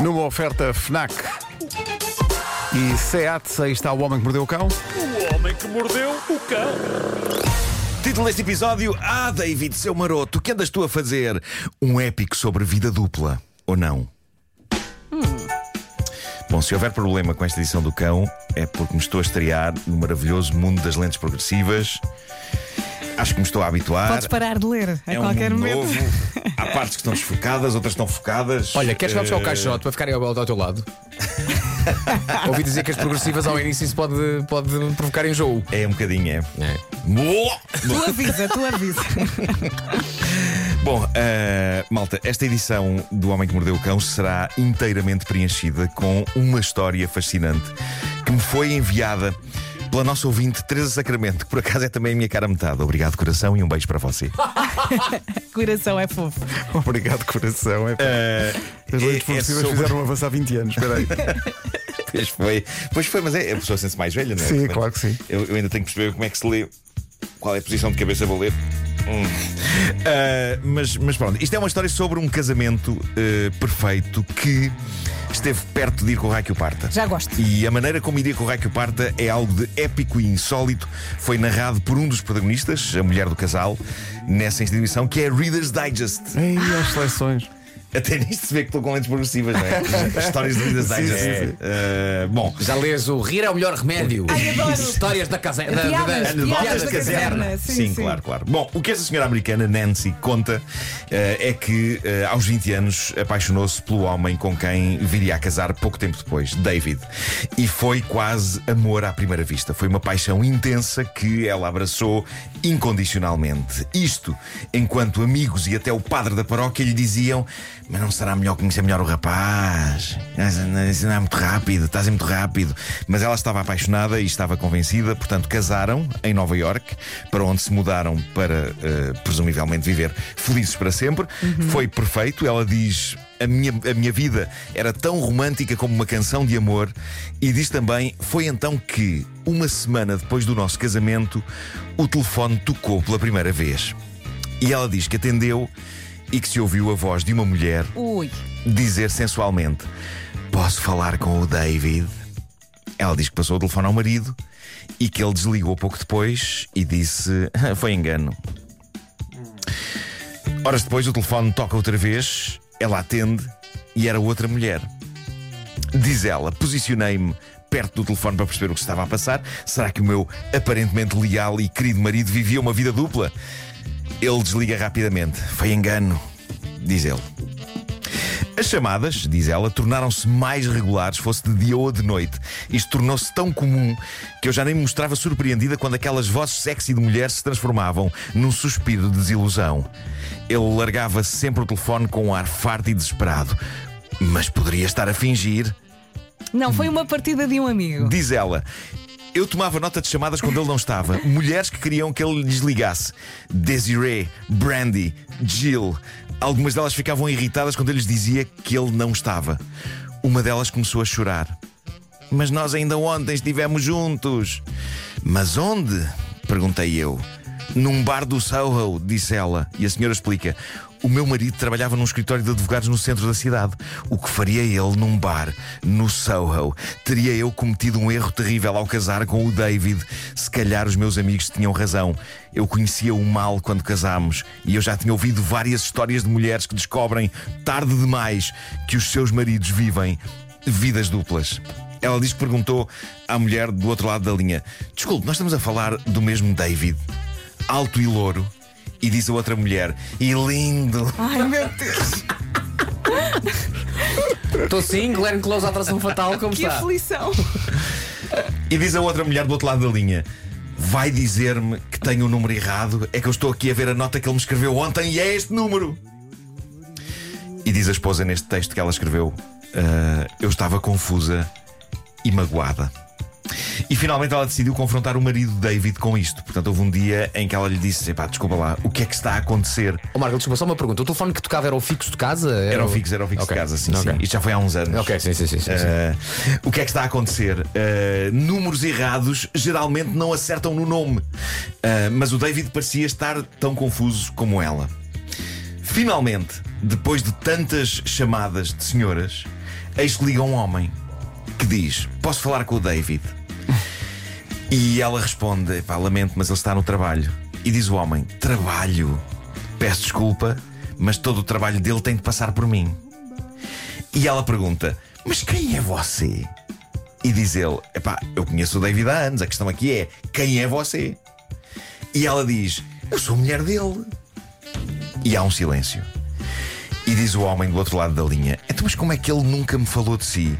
Numa oferta FNAC e SEAT, aí está o homem que mordeu o cão. O homem que mordeu o cão. Título deste episódio: Ah, David, seu maroto, o que andas tu a fazer? Um épico sobre vida dupla, ou não? Bom, se houver problema com esta edição do cão, é porque me estou a estrear no maravilhoso mundo das lentes progressivas. Acho que me estou a habituar. Podes parar de ler a é um qualquer mundo momento. novo. Há partes que estão desfocadas, outras estão focadas. Olha, queres que vá buscar o caixote para ficarem ao, ao teu lado? Ouvi dizer que as progressivas ao início isso pode, pode provocar enjoo. É um bocadinho, é. É. Boa! Tu avisa, tu avisa. Bom, eh, malta, esta edição do Homem que Mordeu o Cão será inteiramente preenchida com uma história fascinante que me foi enviada pela nossa ouvinte Teresa Sacramento, que por acaso é também a minha cara metade. Obrigado, coração, e um beijo para você. Coração é fofo. Obrigado, coração. É, Eh, As leis é- é sobre- fizeram avançar 20 anos. Espera aí. Pois foi, pois foi, mas é, a pessoa sente-se mais velha, não é? Sim, Portanto, claro que sim. Eu, eu ainda tenho que perceber como é que se lê. Qual é a posição de cabeça vou ler? Hum. Ah, mas, mas pronto, isto é uma história sobre um casamento eh, perfeito que esteve perto de ir com o raio que o parta. Já gosto. E a maneira como iria com o raio que o parta é algo de épico e insólito. Foi narrado por um dos protagonistas, a mulher do casal, nessa instituição, que é Reader's Digest. Ei, as seleções. Até nisto se vê que estou com lentes progressivas, não é? Histórias de Reader's Sim, sim, sim. Ah, bom, Já lês o Rir é o melhor remédio. Ai, adoro. Histórias da casa. Da, da, da- Anedotas da caserna. caserna. Sim, Sim, sim. claro, claro. Bom, o que esta senhora americana, Nancy, conta eh, é que eh, aos 20 anos apaixonou-se pelo homem com quem viria a casar pouco tempo depois, David. E foi quase amor à primeira vista. Foi uma paixão intensa que ela abraçou incondicionalmente. Isto enquanto amigos e até o padre da paróquia lhe diziam: Mas não será melhor conhecer melhor o rapaz? Isso não é muito rápido, estás muito rápido. Mas ela estava apaixonada e estava convencida, portanto, casaram em Nova York, para onde se mudaram para, eh, presumivelmente, viver felizes para sempre. Foi perfeito. Ela diz. A minha, a minha vida era tão romântica como uma canção de amor, e diz também: foi então que, uma semana depois do nosso casamento, o telefone tocou pela primeira vez. E ela diz que atendeu e que se ouviu a voz de uma mulher Ui. dizer sensualmente: Posso falar com o David? Ela diz que passou o telefone ao marido e que ele desligou pouco depois e disse: "Ah, Foi engano. Horas depois o telefone toca outra vez, ela atende e era outra mulher. Diz ela: Posicionei-me perto do telefone para perceber o que estava a passar. Será que o meu aparentemente leal e querido marido vivia uma vida dupla? Ele desliga rapidamente. Foi engano, diz ele. As chamadas, diz ela, tornaram-se mais regulares, fosse de dia ou de noite. Isto tornou-se tão comum que eu já nem me mostrava surpreendida quando aquelas vozes sexy de mulher se transformavam num suspiro de desilusão. Ele largava sempre o telefone com um ar farto e desesperado. Mas poderia estar a fingir. Não, foi uma partida de um amigo. Diz ela. Eu tomava nota de chamadas quando ele não estava. Mulheres que queriam que ele lhes ligasse. Desiree, Brandy, Jill. Algumas delas ficavam irritadas quando ele lhes dizia que ele não estava. Uma delas começou a chorar. Mas nós ainda ontem estivemos juntos. Mas onde? Perguntei eu. Num bar do Soho, disse ela. E a senhora explica. O meu marido trabalhava num escritório de advogados no centro da cidade. O que faria ele num bar, no Soho? Teria eu cometido um erro terrível ao casar com o David? Se calhar os meus amigos tinham razão. Eu conhecia o mal quando casámos e eu já tinha ouvido várias histórias de mulheres que descobrem, tarde demais, que os seus maridos vivem vidas duplas. Ela diz que perguntou à mulher do outro lado da linha: Desculpe, nós estamos a falar do mesmo David, alto e louro. E diz a outra mulher: E lindo. Ai meu Deus, Estou sim, Glenn Close, a atração fatal, como que está? aflição. E diz a outra mulher do outro lado da linha: Vai dizer-me que tenho o número errado? É que eu estou aqui a ver a nota que ele me escreveu ontem e é este número. E diz a esposa neste texto que ela escreveu: "Ah, Eu estava confusa e magoada. E finalmente ela decidiu confrontar o marido David com isto. Portanto, houve um dia em que ela lhe disse: Epá, desculpa lá, o que é que está a acontecer? Ó Marco, desculpa, só uma pergunta. O telefone que tocava era o fixo de casa? Era o fixo, era o fixo Ok. de casa, sim, Ok. sim. Isto já foi há uns anos. Ok, sim, sim, sim. sim, sim. Uh, o que é que está a acontecer? Uh, números errados geralmente não acertam no nome. Uh, mas o David parecia estar tão confuso como ela. Finalmente, depois de tantas chamadas de senhoras, eis que liga um homem que diz: Posso falar com o David? E ela responde: Pá, lamento, mas ele está no trabalho. E diz o homem: Trabalho? Peço desculpa, mas todo o trabalho dele tem de passar por mim. E ela pergunta: Mas quem é você? E diz ele: Epá, eu conheço o David há anos, a questão aqui é: quem é você? E ela diz: Eu sou mulher dele. E há um silêncio. E diz o homem do outro lado da linha: Então, mas como é que ele nunca me falou de si?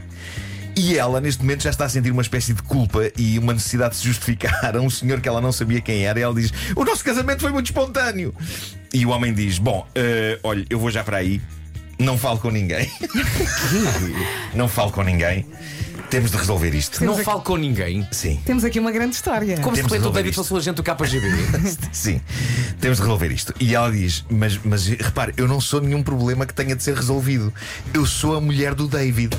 E ela, neste momento, já está a sentir uma espécie de culpa e uma necessidade de se justificar a um senhor que ela não sabia quem era. E ela diz: O nosso casamento foi muito espontâneo. E o homem diz: Bom, uh, olha, eu vou já para aí. Não falo com ninguém. não falo com ninguém. Temos de resolver isto. Não falo com ninguém. Sim. Temos aqui uma grande história. Como se Temos repente o David fosse o agente do KGB. Sim, temos de resolver isto. E ela diz: mas, mas repare, eu não sou nenhum problema que tenha de ser resolvido. Eu sou a mulher do David.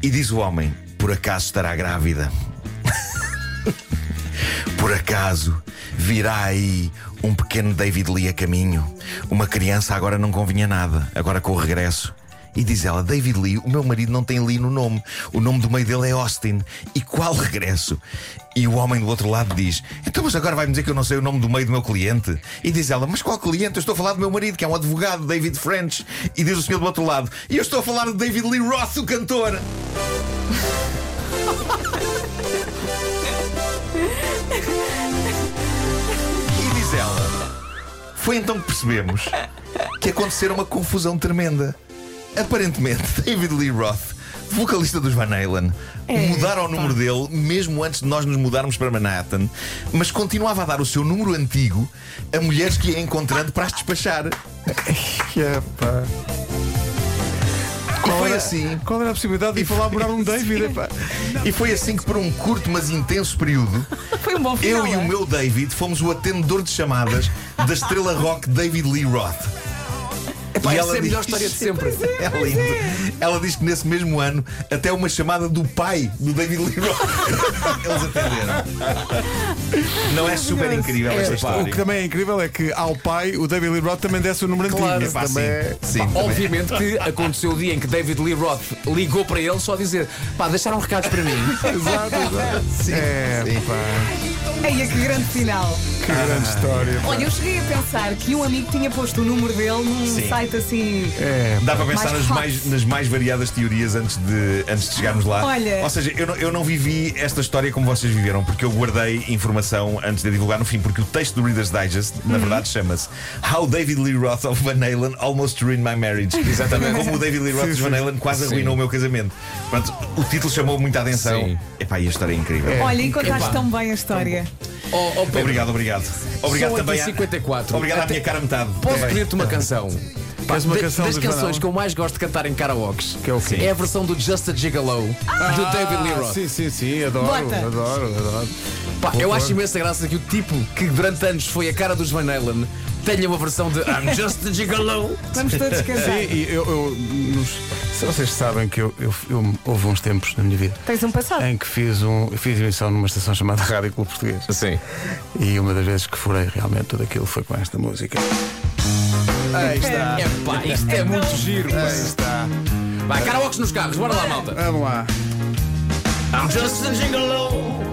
E diz o homem: por acaso estará grávida? por acaso virá aí um pequeno David Lee a caminho? Uma criança agora não convinha nada, agora com o regresso. E diz ela: David Lee, o meu marido não tem Lee no nome. O nome do meio dele é Austin. E qual regresso? E o homem do outro lado diz: Então, mas agora vai-me dizer que eu não sei o nome do meio do meu cliente? E diz ela: Mas qual cliente? Eu estou a falar do meu marido, que é um advogado, David French. E diz o senhor do outro lado: E eu estou a falar de David Lee Roth, o cantor. E diz ela: Foi então que percebemos que acontecera uma confusão tremenda. Aparentemente, David Lee Roth, vocalista dos Van Halen, É, mudaram o número dele mesmo antes de nós nos mudarmos para Manhattan, mas continuava a dar o seu número antigo a mulheres que ia encontrando para as despachar. Epá. E foi assim. Qual era a possibilidade de lá morar um David? Epá. E foi assim que, por um curto mas intenso período, Foi um bom final. eu e o é? meu David fomos o atendedor de chamadas da estrela rock David Lee Roth. Epá, E essa ela é a melhor história de sempre. É lindo. Ela diz que nesse mesmo ano, até uma chamada do pai do David Lee Roth. Eles atenderam. Não é super incrível esta É, pá. história? O que também é incrível é que ao pai o David Lee Roth também desse o número Claro. antigo. Epá, também sim. é- Sim, Pá, também. obviamente que aconteceu o dia em que David Lee Roth ligou para ele só a dizer: pá, deixaram recados para mim. Exato, exato. Sim, É, sim. pá, Eia, que grande final. que grande história. Olha, eu cheguei a pensar que um amigo tinha posto o número dele num Sim. site assim. É, Dá para pensar Mais nas hot. mais, nas mais variadas teorias antes de, antes de chegarmos lá. Olha. Ou seja, eu não, eu não vivi esta história como vocês viveram, porque eu guardei informação antes de a divulgar no fim, porque o texto do Reader's Digest, Uhum. na verdade, chama-se How David Lee Roth of Van Halen Almost Ruined My Marriage. Exatamente. Como o David Lee Roth dos Van. Halen quase Sim. arruinou o meu casamento. Pronto, o título chamou muita atenção. Sim. Epá, e a história é incrível. Olha, e contaste tão bem a história. Oh, oh, Pedro, Obrigado, obrigado. Obrigado São também. 8h54. À, obrigado à Até- minha cara metade. Posso também. pedir-te uma canção? Pá, uma canção das canções que eu mais gosto de cantar em karaokes Que é o quê? é a versão do Just a Gigolo do David Lee Ah, Roth. Sim, sim, sim, adoro, Bota. adoro, adoro. Pá, eu acho imensa graça que o tipo que durante anos foi a cara dos Van Halen tenha uma versão de I'm Just a Gigolo. Vamos todos cantar. Sim, e eu, eu nos- se vocês sabem que eu, eu, eu- houve uns tempos na minha vida Tens um passado. em que fiz, um, eu fiz emissão numa estação chamada Rádio Clube Português. Sim. E uma das vezes que furei realmente tudo aquilo foi com esta música. Aí está. É pá, isto é muito giro. pá. Aí está. Vai, karaokes nos carros, bora lá, malta. Vamos lá. I'm just a gigolo.